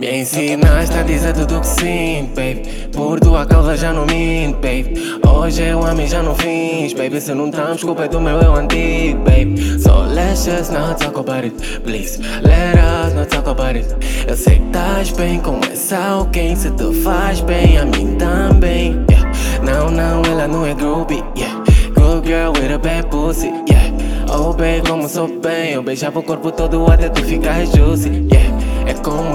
Me ensinaste a dizer tudo que sinto, baby. Por tua causa já não minto, baby. Hoje eu amo e já não fins, baby. Se não estamos, culpa é do meu eu antigo, baby. So let's just not talk about it, please. Let us not talk about it. Eu sei que estás bem com essa alguém Se te faz bem, a mim também yeah. Não, não, ela não é groupie, yeah. Good girl with a bad pussy, yeah. Oh, baby, como sou bem Eu beijava o corpo todo até tu ficar juicy, yeah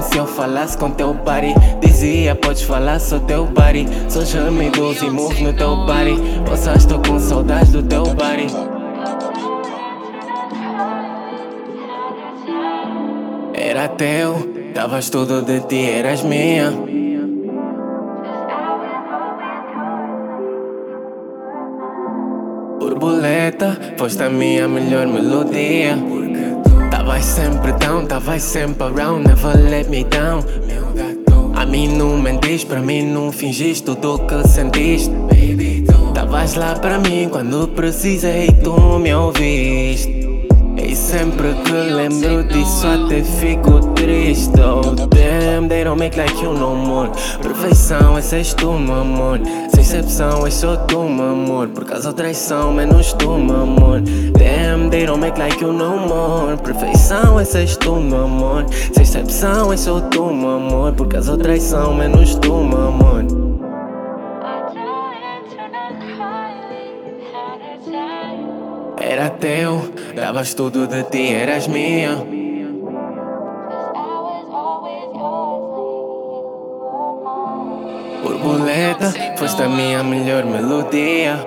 se eu falasse com teu body Dizia, podes falar, sou teu body. Sou gemidos e move no teu body. Poxa, estou com saudades do teu body. Era teu, davas tudo de ti, eras minha. Borboleta, foste a minha melhor melodia Tavas sempre down, tavas sempre around, never let me down. A mim não mentiste, pra mim não fingiste tudo que sentiste. Tavas lá pra mim quando precisei, tu me ouviste e sempre que lembro disso até fico triste. Oh damn, they don't make like you no more. Perfeição, esse és tu, meu amor. Sem exceção, és só tu, meu amor. Por causa ou traição, menos tu, meu amor. Damn, they don't make like you no more. Perfeição, esse és tu, meu amor. Sem exceção, és só tu, meu amor. Por causa ou traição, menos tu, meu amor Era teu, davas tudo de ti, eras minha. Borboleta, foste a minha melhor melodia